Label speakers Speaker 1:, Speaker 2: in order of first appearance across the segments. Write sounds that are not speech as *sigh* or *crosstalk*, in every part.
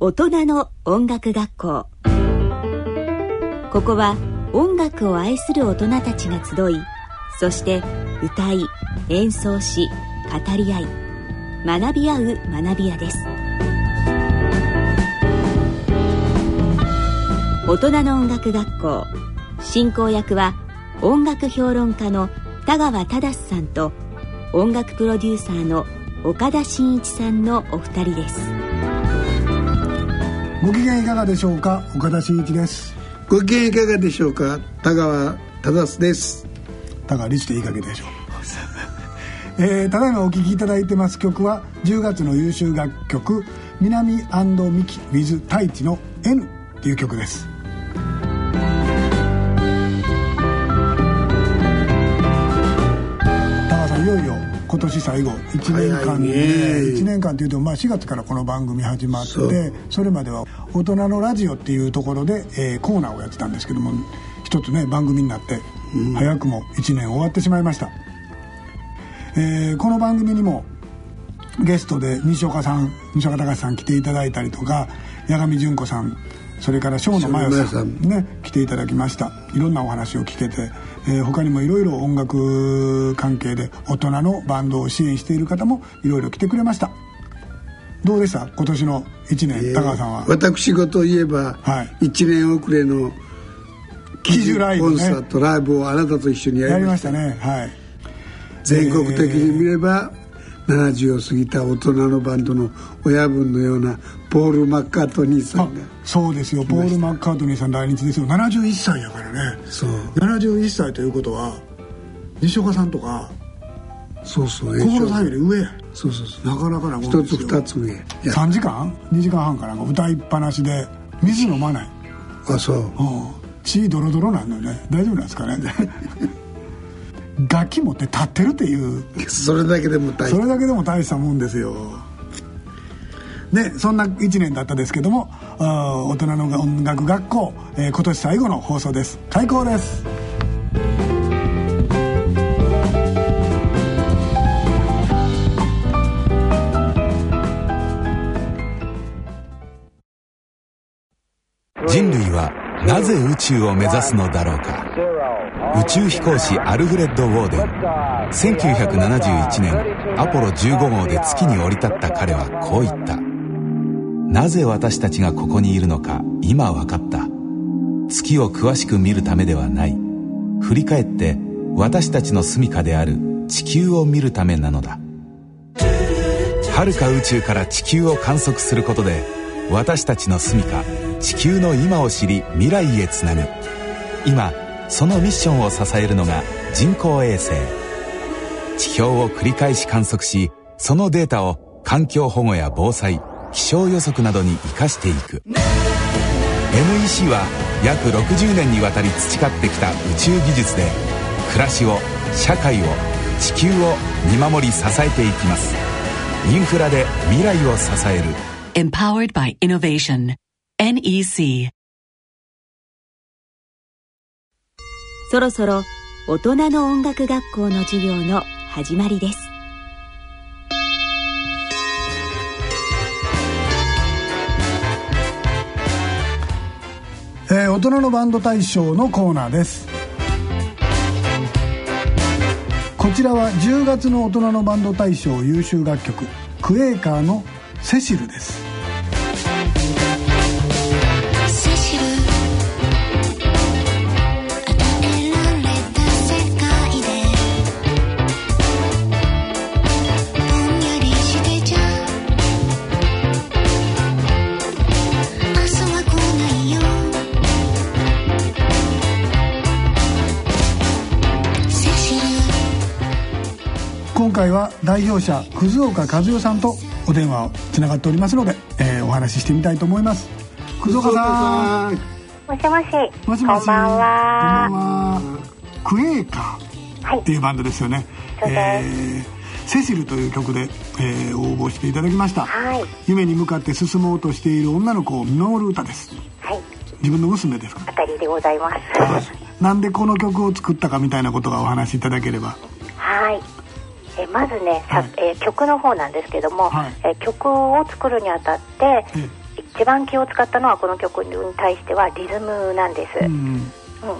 Speaker 1: 大人の音楽学校。ここは音楽を愛する大人たちが集いそして歌い演奏し語り合い学び合う学び屋です。大人の音楽学校。進行役は音楽評論家の田川忠さんと音楽プロデューサーの岡田真一さんのお二人です。
Speaker 2: ご機嫌いかがでしょうか？岡田真一です。
Speaker 3: ご機嫌いかがでしょうか？田川忠です。
Speaker 2: 田川律でいいかげでしょう。*laughs* えー、ただいまお聴きいただいてます曲は10月の優秀楽曲「南ミキ with 太一の N」っていう曲です。田川さんいよいよ今年最後1年間ねね。1年間っていうと、まあ、4月からこの番組始まってそれまでは「大人のラジオ」っていうところで、えー、コーナーをやってたんですけども一つね番組になって、うん、早くも1年終わってしまいました。えー、この番組にもゲストで西岡さん西岡隆さん来ていただいたりとか八神純子さんそれから生野真代さん。ね来ていただきました。いろんなお話を聞けて、えー、他にもいろいろ音楽関係で大人のバンドを支援している方もいろいろ来てくれました。どうでした？今年の1年、えー、高橋さんは。
Speaker 3: 私事いえば、はい、1年遅れの
Speaker 2: 喜寿ライブ、
Speaker 3: ね、コンサートライブをあなたと一緒にやりました。
Speaker 2: ね。はい。
Speaker 3: 全国的に見れば、70を過ぎた大人のバンドの親分のようなポール・マッカートニーさんが
Speaker 2: そうですよ。ポール・マッカートニーさん来日ですよ71歳やからね。そう。71歳ということは西岡さんとか
Speaker 3: そうそう
Speaker 2: 小室さん。より上や。
Speaker 3: そうそうそう。
Speaker 2: なかなかな
Speaker 3: 一つ二つ上。
Speaker 2: 3時間？2時間半かなんか歌いっぱなしで水飲まない。
Speaker 3: あそう、うん、
Speaker 2: 血ドロドロなんのよね。大丈夫なんですかね？*laughs* 楽器持って立ってるっていう。
Speaker 3: それだけでも
Speaker 2: 大それだけでも大したもんですよでそんな1年だったですけども大人の音楽学校、えー、今年最後の放送です。開講です。
Speaker 4: 人類はなぜ宇宙を目指すのだろうか。宇宙飛行士アルフレッド・ウォーデン。1971年アポロ15号で月に降り立った彼はこう言った。なぜ私たちがここにいるのか今分かった。月を詳しく見るためではない。振り返って私たちの住処である地球を見るためなのだ。遥か宇宙から地球を観測することで私たちの住処地球の今を知り未来へつなぐ。今そのミッションを支えるのが人工衛星。地表を繰り返し観測しそのデータを環境保護や防災気象予測などに生かしていく。NEC は約60年にわたり培ってきた宇宙技術で暮らしを社会を地球を見守り支えていきます。インフラで未来を支える。Empowered by Innovation. NEC
Speaker 1: そろそろ大人の音楽学校の授業の始まりです
Speaker 2: 大人のバンド大賞のコーナーです。こちらは10月の大人のバンド大賞優秀楽曲クエーカーの「セシル」です。回は代表者葛岡和代さんとお電話をつながっておりますので、えー、お話ししてみたいと思います。葛岡さん。
Speaker 5: もしもし。
Speaker 2: もしもし。こんばんは。こんばんは。クエーカーっていうバンドですよね、はい、えー、セシルという曲で、えー、応募していただきました、はい、夢に向かって進もうとしている女の子を見守る歌です。はい。自分の娘ですか
Speaker 5: あたりでございます。
Speaker 2: なんでこの曲を作ったかみたいなことがお話しいただければ。
Speaker 5: はいえまずね、はい、え曲の方なんですけども、はい、え曲を作るにあたって、一一番気を使ったのはこの曲に対してはリズムなんです、
Speaker 2: う
Speaker 5: うん。
Speaker 2: ん。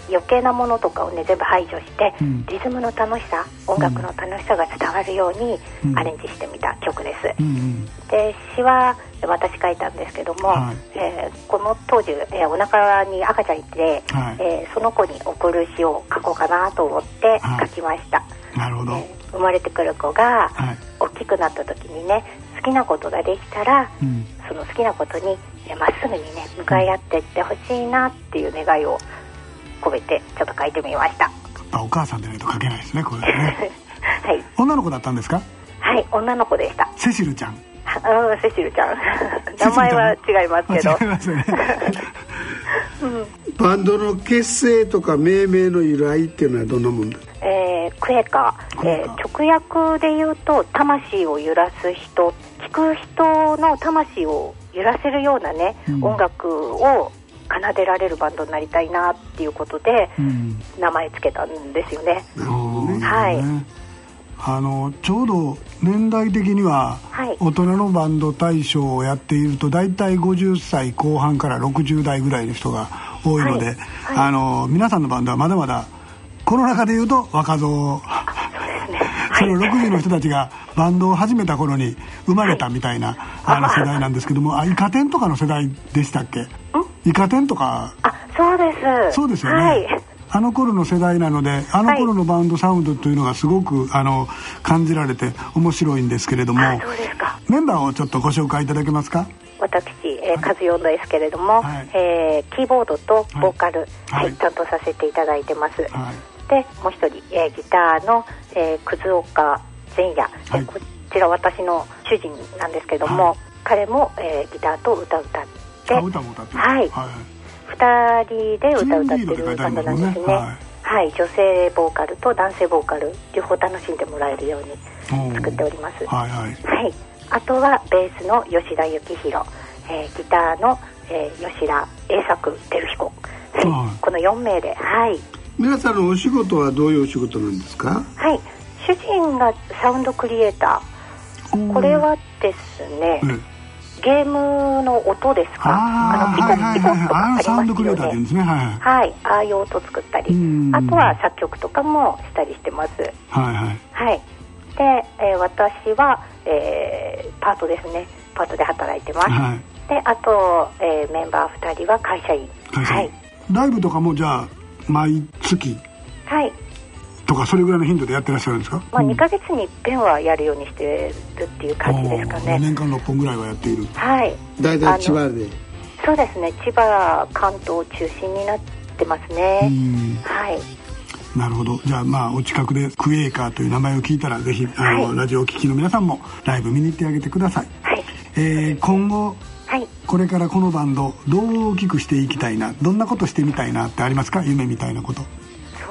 Speaker 5: 余計なものとかをね全部排除して、
Speaker 2: うん。
Speaker 5: リズムの楽しさ音楽の楽しさが伝わるように
Speaker 2: うん。
Speaker 5: アレンジしてみた曲です、
Speaker 2: うんうん。
Speaker 5: で詩は私書いたんですけども、
Speaker 2: はい。
Speaker 5: えーこの当時、えーお腹に赤ちゃんいて、
Speaker 2: はい。
Speaker 5: えーその子に送る詩を書こうかなと思って
Speaker 2: はい。
Speaker 5: 書きました、
Speaker 2: なるほど、
Speaker 5: えー生まれてくる子が
Speaker 2: はい。
Speaker 5: 大きくなった時にね好きなことができたら
Speaker 2: うん。
Speaker 5: その好きなことにえーまっすぐにね向かい合っていってほしいなっていう願いを込めてちょっと書いてみました。
Speaker 2: お母さんでないと書けないですねこれね。*laughs*
Speaker 5: はい、
Speaker 2: 女の子だったんですか？
Speaker 5: はい、女の子でした。
Speaker 2: セシルちゃん。
Speaker 5: あうんセシルちゃん。名前は違いますけど。
Speaker 2: あ違いますよね
Speaker 3: バンドの結成とか命名の由来っていうのはどんなもんだ？
Speaker 5: えークエカ、えー直訳で言うと魂を揺らす人聞く人の魂を揺らせるようなね、
Speaker 2: うん。
Speaker 5: 音楽を奏でられるバンドになりたいなっていうことで
Speaker 2: うん。
Speaker 5: 名前つけたんですよね。
Speaker 3: なるほどね。
Speaker 5: はい。
Speaker 2: ねあのちょうど年代的には
Speaker 5: はい。
Speaker 2: 大人のバンド大賞をやっていると大体50歳後半から60代ぐらいの人が多いので、
Speaker 5: はい。はい。
Speaker 2: あの皆さんのバンドはまだまだこの中でいうと若造。
Speaker 5: そうですね。
Speaker 2: その60の人たちがバンドを始めた頃に生まれたみたいな、あの世代なんですけどもあイカ天とかの世代でしたっけ？イカ天とか。
Speaker 5: あそうです。
Speaker 2: そうですよね、
Speaker 5: はい
Speaker 2: あの頃の世代なのであの頃のバンドサウンドというのがすごくあの感じられて面白いんですけれども。メンバーをちょっとご紹介いただけますか？
Speaker 5: 私、えー、カズヨンですけれども、
Speaker 2: はい。
Speaker 5: えーキーボードとボーカル、
Speaker 2: は
Speaker 5: はいい担当させていただいてます、
Speaker 2: はい。
Speaker 5: でもう一人、えーギターの、えー、葛岡前夜、えー
Speaker 2: はい。
Speaker 5: こちら私の主人なんですけども、
Speaker 2: はい。
Speaker 5: 彼も、えーギターと歌歌って。
Speaker 2: あ歌も歌ってる。
Speaker 5: はい
Speaker 2: はい
Speaker 5: 2人で歌歌ってるバンドなんですね。
Speaker 2: はい。
Speaker 5: はい、女性ボーカルと男性ボーカル両方楽しんでもらえるように作っております。
Speaker 2: はいはい。
Speaker 5: はい、あとはベースの吉田幸宏、えーギターの、えー吉田栄作照彦、はい。
Speaker 2: はい。
Speaker 5: この4名で。はい、
Speaker 3: 皆さんのお仕事はどういうお仕事なんですか？
Speaker 5: はい、主人がサウンドクリエイター。これはですね、
Speaker 2: え
Speaker 5: ゲームの音ですか？
Speaker 2: ああ
Speaker 5: ピコピコとか
Speaker 2: あ
Speaker 5: ありますよね。
Speaker 2: ね。はい
Speaker 5: ああいう音作ったり。
Speaker 2: うん。
Speaker 5: あとは作曲とかもしたりしてます。
Speaker 2: はいはい。
Speaker 5: はい。で、えー私は、えーパートですね。パートで働いてます、
Speaker 2: はい。
Speaker 5: であと、えーメンバー2人は会社員。
Speaker 2: 会社員。
Speaker 5: はい、
Speaker 2: ライブとかもじゃあ毎月？
Speaker 5: はい
Speaker 2: とかそれぐらいの頻度でやってらっしゃるんですか？
Speaker 5: まあ、
Speaker 2: うん。
Speaker 5: 2ヶ月に一遍はやるようにしてるっていう感じですかね。
Speaker 2: 年間6本ぐらいはやっている。
Speaker 5: はい。
Speaker 3: 大体千葉で。
Speaker 5: そうですね。千葉関東を中心になってます
Speaker 2: う
Speaker 5: ね
Speaker 2: ん。
Speaker 5: はい。
Speaker 2: なるほど。じゃあまあお近くでクエーカーという名前を聞いたらぜひあの、
Speaker 5: はい。
Speaker 2: ラジオを聴きの皆さんもライブ見に行ってあげてください、
Speaker 5: はい。
Speaker 2: えー今後
Speaker 5: はい。
Speaker 2: これからこのバンドどう大きくしていきたいなどんなことしてみたいなってありますか？夢みたいなこと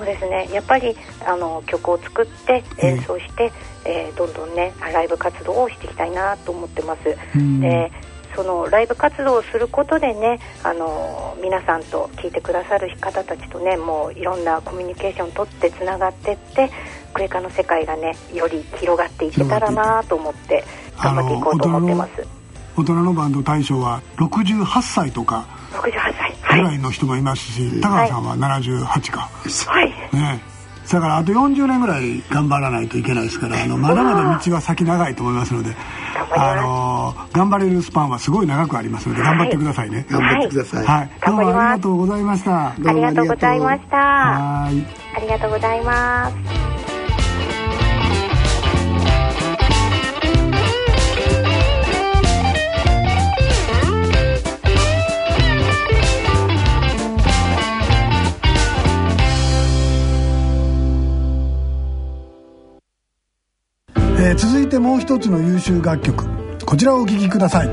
Speaker 5: そうですね。やっぱりあの曲を作って演奏して、えーどんどんねライブ活動をしていきたいなと思ってます、
Speaker 2: うん。
Speaker 5: でそのライブ活動をすることでねあの皆さんと聞いてくださる方たちとねもういろんなコミュニケーション取ってつながってってクエカの世界がねより広がっていけたらなと思って頑張っていこうと思ってます
Speaker 2: 大人のバンド大賞は68歳とか
Speaker 5: 68歳。
Speaker 2: ぐ
Speaker 5: はい。
Speaker 2: らいの人もいますし、高橋さんは78か、
Speaker 5: はい。
Speaker 2: ね。だからあと40年ぐらい頑張らないといけないですからあのまだまだ道は先長いと思いますのであの頑張れるスパンはすごい長くありますので頑張ってくださいね。
Speaker 3: 頑張ってください、
Speaker 2: はい、どうもありがとうございました。
Speaker 5: ありがとうございました。
Speaker 2: はーい。
Speaker 5: ありがとうございます
Speaker 2: えー続いてもう一つの優秀楽曲。こちらをお聴きください。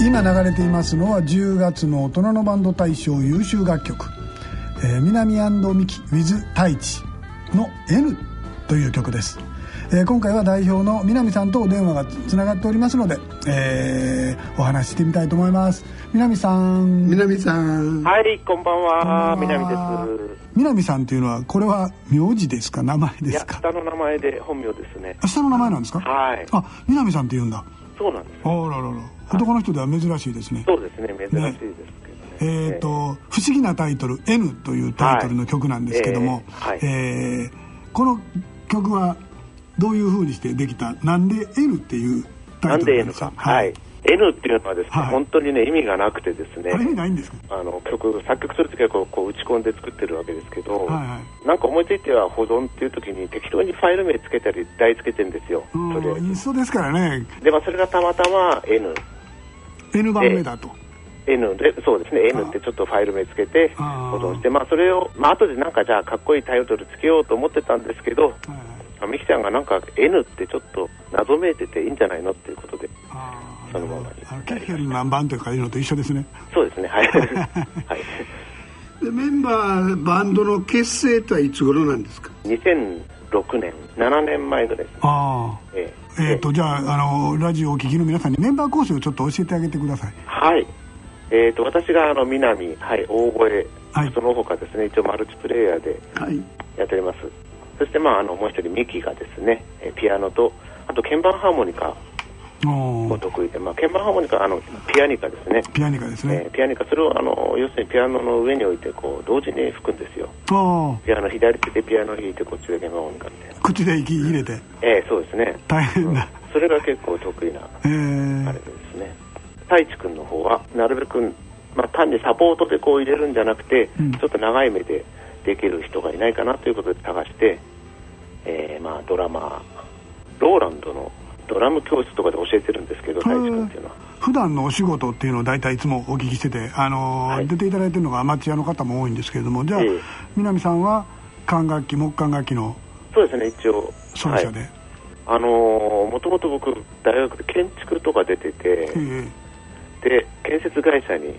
Speaker 2: 今流れていますのは10月の大人のバンド大賞優秀楽曲「えー南ミキ with 太一」の「N」という曲です。えー今回は代表の南さんとお電話がつながっておりますので、えーお話ししてみたいと思います。南さん。
Speaker 3: 南さん。
Speaker 6: はい、こんばんは。
Speaker 2: こんばん
Speaker 6: 南
Speaker 2: は
Speaker 6: です。
Speaker 2: 南さんっていうのはこれは名字ですか？名前ですか？
Speaker 6: 下の名前で本名ですね。
Speaker 2: あ下の名前なんですか？
Speaker 6: はい。
Speaker 2: あ南さんって言うんだ。
Speaker 6: そうなんです。
Speaker 2: あららら。男の人では珍しいですね。
Speaker 6: そうですね、珍しいですけどね。
Speaker 2: えー、と「不思議なタイトル N」というタイトルの曲なんですけども、
Speaker 6: はい。
Speaker 2: えーこの曲はどういうふうにしてできたなんで N っていうタイトルなん
Speaker 6: N
Speaker 2: ですか？
Speaker 6: か。はい。N っていうのはですね、
Speaker 2: はい。
Speaker 6: 本当にね、意味がなくてですね
Speaker 2: あ、れ意味ないんですか？
Speaker 6: あの曲、作曲するときはこうこう打ち込んで作ってるわけですけど、
Speaker 2: はいはい。
Speaker 6: なんか思いついては保存っていうときに適当にファイル名つけたり台つけてるんですよ。
Speaker 2: うん
Speaker 6: とりあえず。
Speaker 2: インストですからね。
Speaker 6: で、まあ、それがたまたま N。
Speaker 2: N 番目だと、
Speaker 6: N で、そうですね、
Speaker 2: あ。
Speaker 6: N ってちょっとファイル名つけて
Speaker 2: あ
Speaker 6: 保存して、まあ、それを、まあ後でなんかじゃあ、かっこいいタイトルつけようと思ってたんですけど、
Speaker 2: はい
Speaker 6: ミキちゃんがなんか N ってちょっと謎めいてていいんじゃないのっていうことで、そのまま。に
Speaker 2: あのケッヘルの何番というかいうのと一緒ですね。
Speaker 6: そうですね、はい。*laughs* はい、
Speaker 3: でメンバーバンドの結成とはいつ頃なんですか
Speaker 6: ？2006年、7年前ぐらい。です。
Speaker 2: ああ
Speaker 6: え
Speaker 2: え。ー、とじゃああのラジオをお聞きの皆さんにメンバー構成をちょっと教えてあげてください。
Speaker 6: はい。えー、と私があの南、はい、大声、
Speaker 2: はい。
Speaker 6: その他ですね、一応マルチプレイヤーで
Speaker 3: はい。
Speaker 6: やっております。そして、まあ、あのもう一人、ミキがですね、えーピアノと、あと鍵盤ハーモニカ
Speaker 2: お
Speaker 6: 得意で、まあ、鍵盤ハーモニカあのピアニカですね、
Speaker 2: ピアニカですね。
Speaker 6: えーピアニカそれをあの要するにピアノの上に置いてこう同時に吹くんですよ。
Speaker 2: あ
Speaker 6: ピアノ左手でピアノ弾いてこっちで鍵盤ハーモニカみたいな
Speaker 2: あ口で息入れて。
Speaker 6: ええそうですね。
Speaker 2: 大変だ、
Speaker 6: それが結構得意な
Speaker 2: えー。
Speaker 6: あれですね。太一君の方はなるべく、まあ、単にサポートでこう入れるんじゃなくて、
Speaker 2: うん。
Speaker 6: ちょっと長い目でできる人がいないかなということで探して、えーまあ、ドラマーローランドのドラム教室とかで教えてるんですけど太一君っていうのは。
Speaker 2: 普段のお仕事っていうのを大体いつもお聞きしてて、あのー
Speaker 6: はい。
Speaker 2: 出ていただいてるのがアマチュアの方も多いんですけれどもじゃあ、
Speaker 6: ええ。
Speaker 2: 南さんは管楽器木管楽器の
Speaker 6: そうですね一応。
Speaker 2: 奏者で、
Speaker 6: あのーもともと僕大学で建築とか出てて、
Speaker 2: え。
Speaker 6: で建設会社に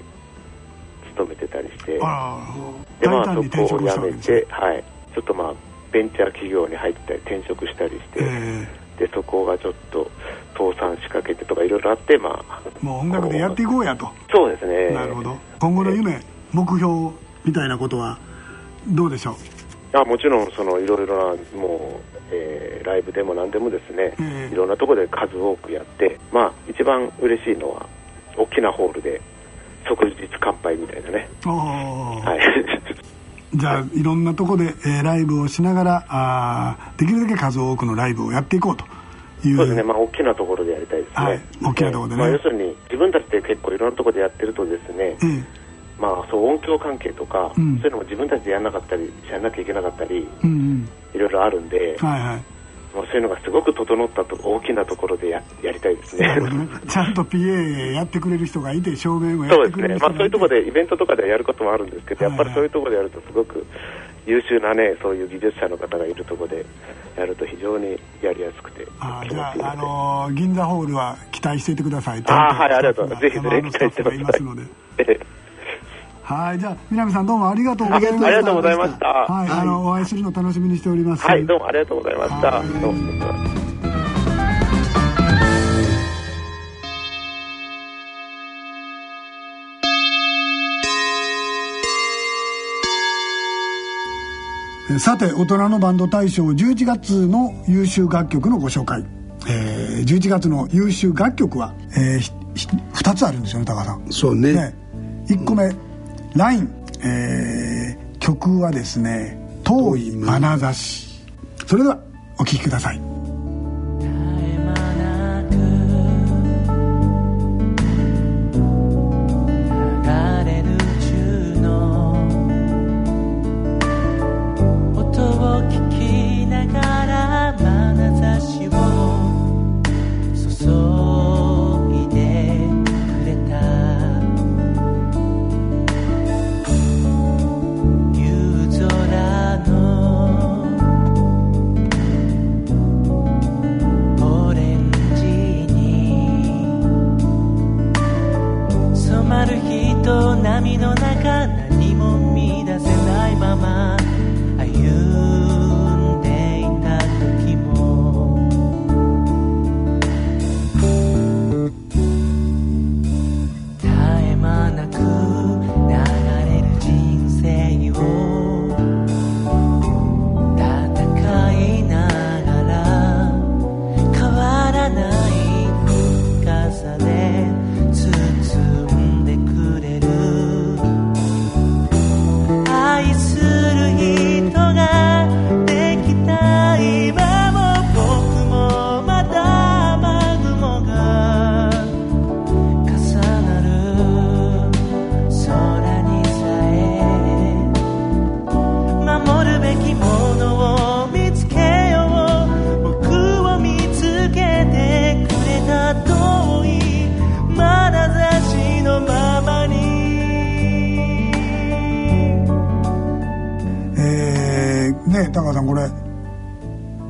Speaker 6: 勤めてたりして。でまあそこを辞めて、はい、ちょっとまあベンチャー企業に入ったり転職したりして、
Speaker 2: え
Speaker 6: でそこがちょっと倒産しかけてとかいろいろあってまあ。
Speaker 2: えもう音楽でやっていこうやと、
Speaker 6: そうですね。
Speaker 2: なるほど。今後の夢目標みたいなことはどうでしょう？
Speaker 6: あもちろんそのいろいろなもう、えーライブでも何でもですね、
Speaker 2: ええ。
Speaker 6: いろんなところで数多くやってまあ一番嬉しいのは大きなホールで即日乾杯みたいなね。はい。*laughs*
Speaker 2: じゃあいろんなとこで、えーライブをしながらあーできるだけ数多くのライブをやっていこうという。
Speaker 6: そうですね、まあ、大きなところでやりたいですね。
Speaker 2: はい。大きなところでね。
Speaker 6: まあ、要するに、自分たちで結構いろんなところでやってるとですね、
Speaker 2: ええ
Speaker 6: まあ、そう、音響関係とか、
Speaker 2: うん。
Speaker 6: そういうのも自分たちでやらなかったり、やらなきゃいけなかったり、
Speaker 2: うんうん。
Speaker 6: いろいろあるんで、
Speaker 2: はいはい
Speaker 6: もうそういうのがすごく整ったと大きなところでややりたいですね。
Speaker 2: ね。ちゃんと PA やってくれる人がいて照明もや
Speaker 6: そうです
Speaker 2: ってくれる
Speaker 6: ね、まあ、
Speaker 2: 人がいて。
Speaker 6: そういうところで、イベントとかでやることもあるんですけど、やっぱりそういうところでやると、すごく優秀なね、そういう技術者の方がいるところでやると、非常にやりやすくて、
Speaker 2: あーじゃあ、あのー銀座ホールは期待していてください。
Speaker 6: あーはいありがとう
Speaker 2: スタッフが
Speaker 6: ぜひぜひ
Speaker 2: あのスタッフがいますので。
Speaker 6: ええ
Speaker 2: はいじゃあ南さんどうもありがとうございました。
Speaker 6: ありがとうございました。
Speaker 2: はい、あのお会いするの楽しみにしております。
Speaker 6: はい、どうもありがとうございました。
Speaker 2: はい
Speaker 6: どうも。
Speaker 2: えさて大人のバンド大賞11月の優秀楽曲のご紹介、えー、11月の優秀楽曲は、えーひひ2つあるんですよね高田さん。
Speaker 3: そうね。
Speaker 2: ね。1個目「LINE」えー曲はですね「遠い眼差し」それではお聴きください。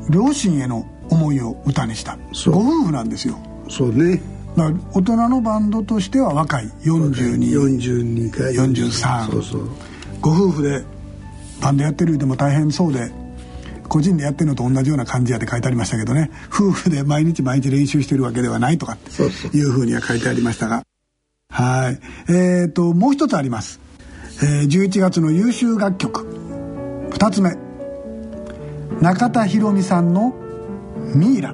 Speaker 2: 両親への思いを歌にした。ご夫婦なんですよ。
Speaker 3: そうね。
Speaker 2: 大人のバンドとしては若い。42
Speaker 3: 42か。
Speaker 2: 43
Speaker 3: そうそう。
Speaker 2: ご夫婦でバンドやってるでも大変そうで個人でやってるのと同じような感じやって書いてありましたけどね。夫婦で毎日毎日練習してるわけではないとかっていうふうには書いてありましたが。はい。えー、ともう一つあります、えー11月の優秀楽曲。2つ目中田博美さんの「ミイラ」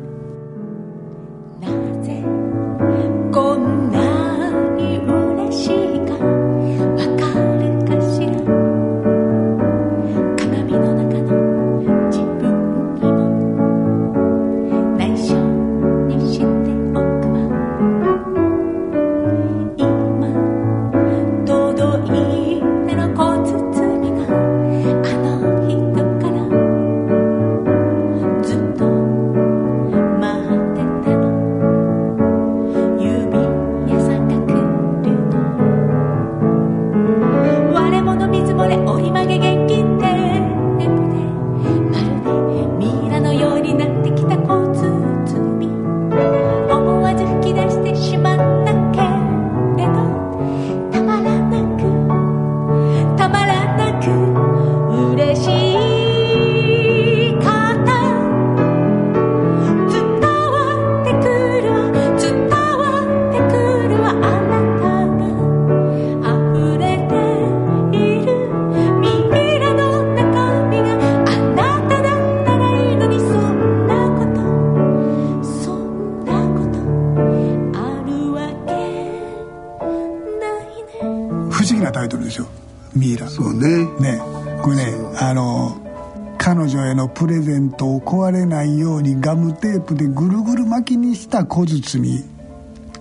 Speaker 7: プで
Speaker 2: ぐるぐる巻きにした小包。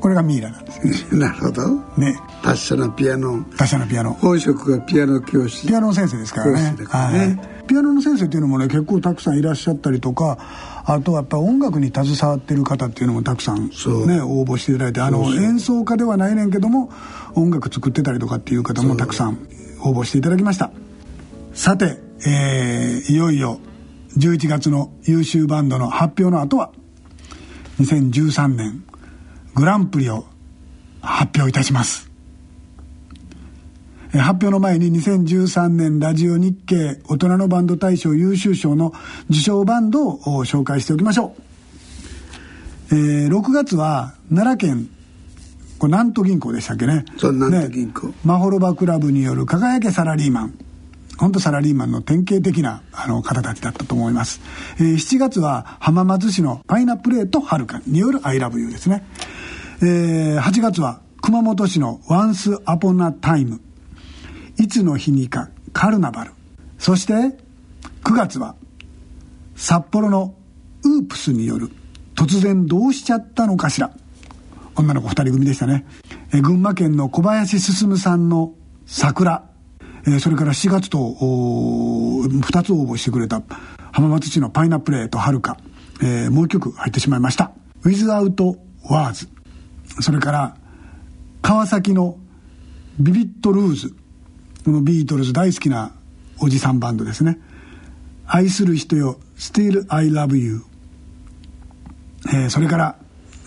Speaker 2: これがミイラなんです。よ *laughs*
Speaker 3: なるほど。
Speaker 2: ね。
Speaker 3: 達者なピアノ。
Speaker 2: 他社のピアノ。
Speaker 3: 本職がピアノ教師。
Speaker 2: ピアノの先生ですからね。はい。ピアノの先生っていうのもね結構たくさんいらっしゃったりとかあとはやっぱ音楽に携わってる方っていうのもたくさんね応募していただいてあの演奏家ではないねんけども音楽作ってたりとかっていう方もたくさん応募していただきました。さて、えーいよいよ11月の優秀バンドの発表の後は2013年グランプリを発表いたします。えー発表の前に2013年ラジオ日経大人のバンド大賞優秀賞の受賞バンドをお紹介しておきましょう、えー6月は奈良県これ南都銀行でしたっけね。
Speaker 3: そう南都銀行。
Speaker 2: ねマホロバクラブによる輝けサラリーマン本当サラリーマンの典型的なあの方たちだったと思います、えー7月は浜松市のパイナップレートはるかによる「ILOVEYOU」ですね、えー8月は熊本市の「Once Upon a Time」いつの日にかカルナバル。そして9月は札幌のウープスによる突然どうしちゃったのかしら。女の子2人組でしたね、えー群馬県の小林進さんの桜、えそれから4月と2つ応募してくれた浜松市のパイナップレーとはるか、えーもう一曲入ってしまいました「Without Words」それから川崎のビビットルーズ。このビートルズ大好きなおじさんバンドですね。愛する人よ Still I Love You えーそれから、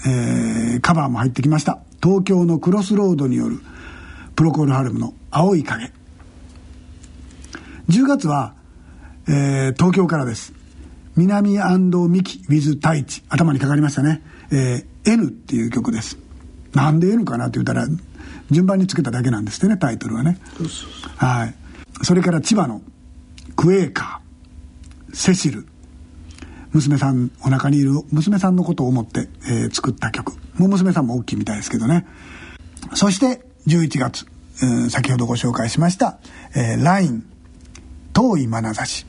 Speaker 2: えーカバーも入ってきました。東京のクロスロードによるプロコールハルムの「青い影」10月は、えー東京からです。南ミキ with 太一。頭にかかりましたね、えー N っていう曲です。なんで N かなって言ったら順番につけただけなんですってねタイトルはね。はい。それから千葉のクエーカー。セシル。娘さんお腹にいる娘さんのことを思って、えー作った曲。もう娘さんも大きいみたいですけどね。そして11月、えー先ほどご紹介しました「えー、LINE 遠い眼差し」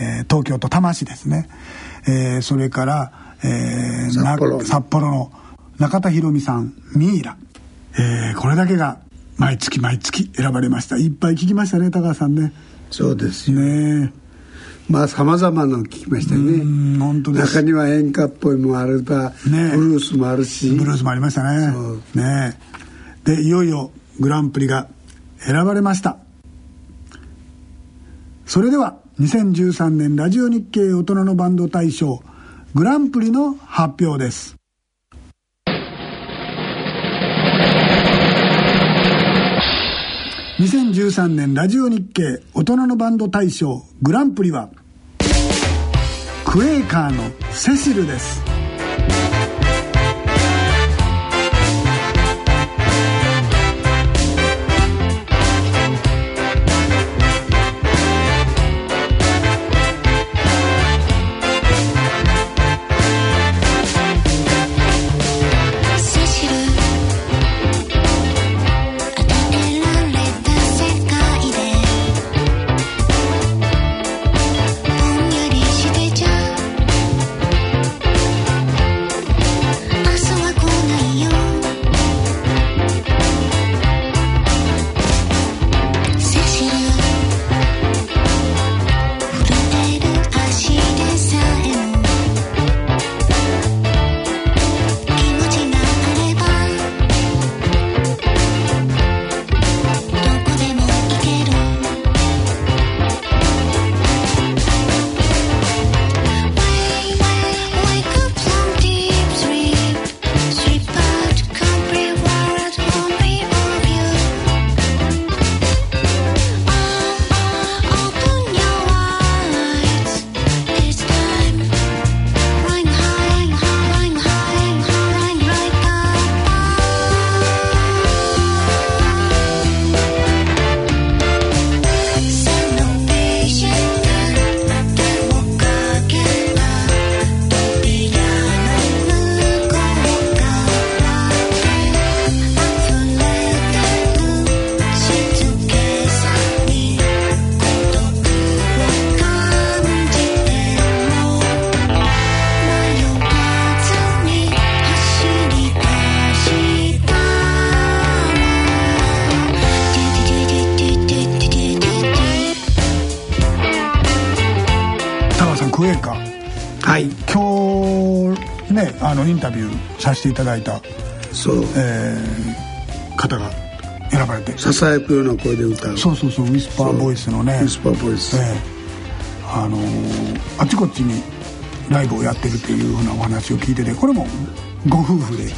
Speaker 2: えー東京都多摩市ですね、えーそれから、えー
Speaker 3: 札幌
Speaker 2: な札幌の中田博美さん「ミイラ」えーこれだけが毎月毎月選ばれました。いっぱい聞きましたね高橋さんね。
Speaker 3: そうですよ。
Speaker 2: ね
Speaker 3: まあさまざまなの聞きましたよね。
Speaker 2: うん本当です。
Speaker 3: 中には演歌っぽいもあれば、
Speaker 2: ね
Speaker 3: ブルースもあるし。
Speaker 2: ブルースもありましたね。ねでいよいよグランプリが選ばれましたそれでは
Speaker 8: 2013年ラジオ日経大人のバンド大賞グランプリの発表です。2013年ラジオ日経大人のバンド大賞グランプリはクエーカーのセシルです。インタビューさせていただいた、
Speaker 3: そう。
Speaker 8: えー方が選ばれて。
Speaker 3: ささやくような声で歌う。
Speaker 8: そうそうそうウィスパーボイスのね
Speaker 3: ウィスパーボイス。
Speaker 8: ええ。あのーあちこちにライブをやってるっていうふうなお話を聞いててこれもご夫婦で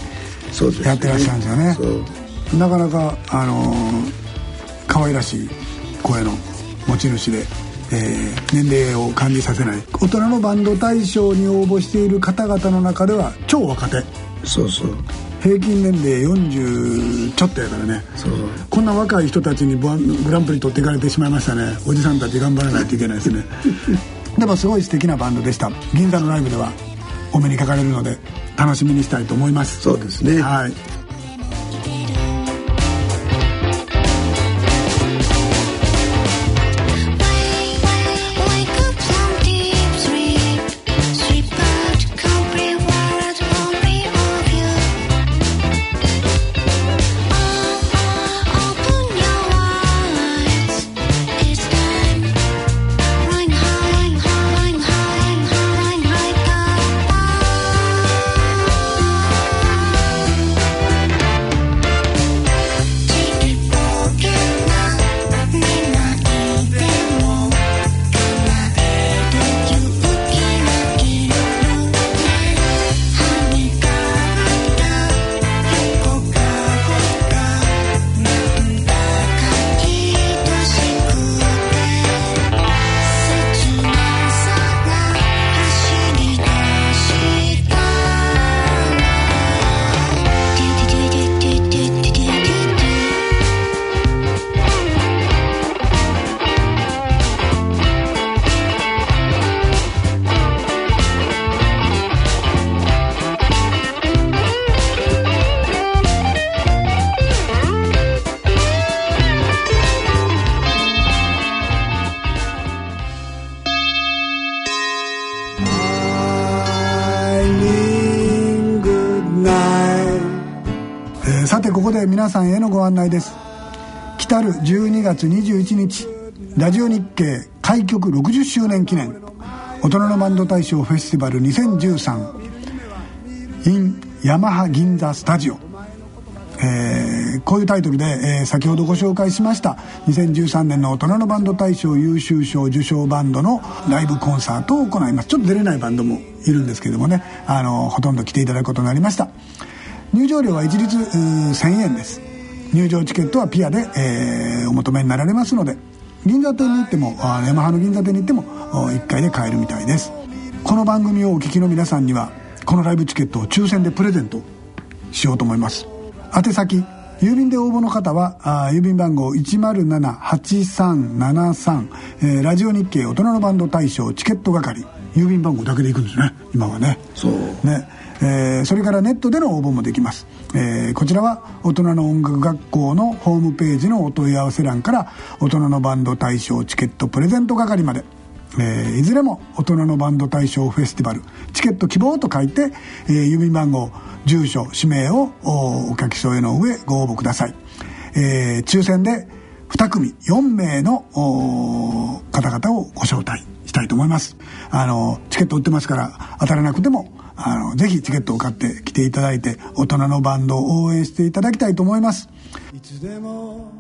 Speaker 3: そうです
Speaker 8: やってらっしゃるんですよね。
Speaker 3: そう。
Speaker 8: なかなかあのー可愛らしい声の持ち主で、えー年齢を感じさせない。大人のバンド大賞に応募している方々の中では超若手。
Speaker 3: そうそう。
Speaker 8: 平均年齢40ちょっとやからね。
Speaker 3: そう。
Speaker 8: こんな若い人たちにグランプリ取っていかれてしまいましたね。おじさんたち頑張らないといけないですね。*laughs* でもすごい素敵なバンドでした。銀座のライブではお目にかかれるので楽しみにしたいと思います。
Speaker 3: そうですね。
Speaker 8: はいたる12月21日ラジオ日経開局60周年記念大人のバンド大賞フェスティバル 2013in ヤマハ銀座スタジオ、えー
Speaker 2: こういうタイトルで、えー先ほどご紹介しました2013年の大人のバンド大賞優秀賞受賞バンドのライブコンサートを行います。ちょっと出れないバンドもいるんですけどもねあのほとんど来ていただくことになりました。入場料は一律1000円です。入場チケットはピアで、えーお求めになられますので銀座店に行ってもあヤマハの銀座店に行っても1回で買えるみたいです。この番組をお聞きの皆さんにはこのライブチケットを抽選でプレゼントしようと思います。宛先郵便で応募の方はあー郵便番号107-8373、えーラジオ日経大人のバンド大賞チケット係。郵便番号だけで行くんですね今はね。
Speaker 3: そう。
Speaker 2: ねえーそれからネットでの応募もできます、えーこちらは大人の音楽学校のホームページのお問い合わせ欄から大人のバンド大賞チケットプレゼント係まで。えーいずれも大人のバンド大賞フェスティバルチケット希望と書いて、えー郵便番号住所氏名をおお書き添えの上ご応募ください、えー抽選で2組4名の方々をご招待したいと思います。あのチケット売ってますから当たらなくてもあのぜひチケットを買って来ていただいて大人のバンドを応援していただきたいと思います。
Speaker 9: いつでも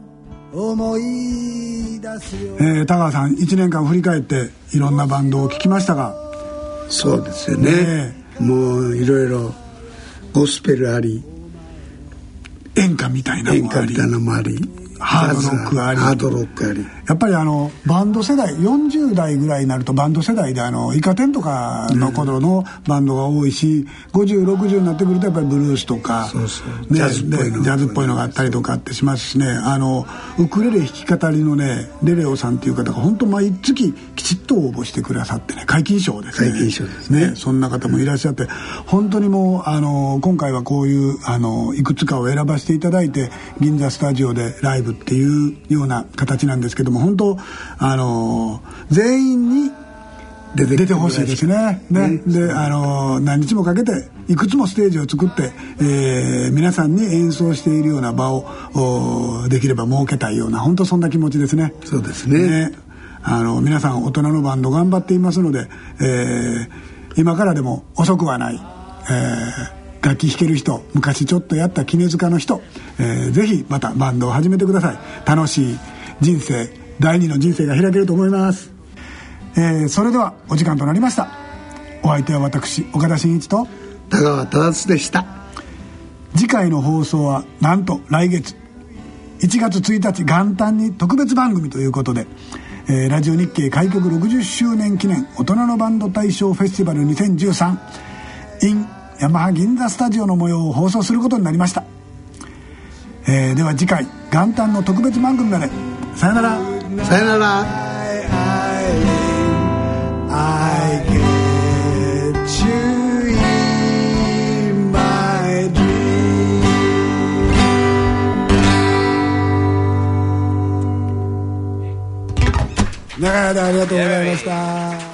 Speaker 9: 思い出すよ。
Speaker 2: えー田川さん1年間振り返っていろんなバンドを聴きましたが
Speaker 3: そうですよね。
Speaker 2: ね
Speaker 3: もういろいろゴスペルあり
Speaker 2: 演歌みたいなのもあり。
Speaker 3: 演歌みたいなのもあり
Speaker 2: ハードロックあり。
Speaker 3: ハードロックあり
Speaker 2: やっぱりあのバンド世代40代ぐらいになるとバンド世代であのイカ天とかの頃のバンドが多いし、5060になってくるとやっぱりブルースとか
Speaker 3: そうそう。
Speaker 2: ね
Speaker 3: ジャズっぽいの
Speaker 2: でジャズっぽいのがあったりとかってしますしね。あのウクレレ弾き語りのねレレオさんっていう方が本当毎月きちっと応募してくださってね皆勤賞ですね。
Speaker 3: 皆勤賞ですね
Speaker 2: そんな方もいらっしゃって本当にもうあの今回はこういうあのいくつかを選ばせていただいて銀座スタジオでライブっていうような形なんですけども本当あの全員に
Speaker 3: 出て
Speaker 2: 出てほしいですね。ね。であの何日もかけていくつもステージを作って、えー皆さんに演奏しているような場をおできれば設けたいような本当そんな気持ちですね。
Speaker 3: そうですね。
Speaker 2: あの皆さん大人のバンド頑張っていますので、えー今からでも遅くはない、えー楽器弾ける人昔ちょっとやった杵塚の人、えーぜひまたバンドを始めてください。楽しい人生第二の人生が開けると思います、えーそれではお時間となりました。お相手は私岡田真一と。
Speaker 3: 田川忠でした。
Speaker 2: 次回の放送はなんと来月。1月1日元旦に特別番組ということで、えーラジオ日経開局60周年記念大人のバンド大賞フェスティバル 2013in ヤマハ銀座スタジオの模様を放送することになりました、えーでは次回元旦の特別番組まで。さよなら
Speaker 3: さよなら
Speaker 9: I get you in my dream
Speaker 2: 長い間ありがとうございました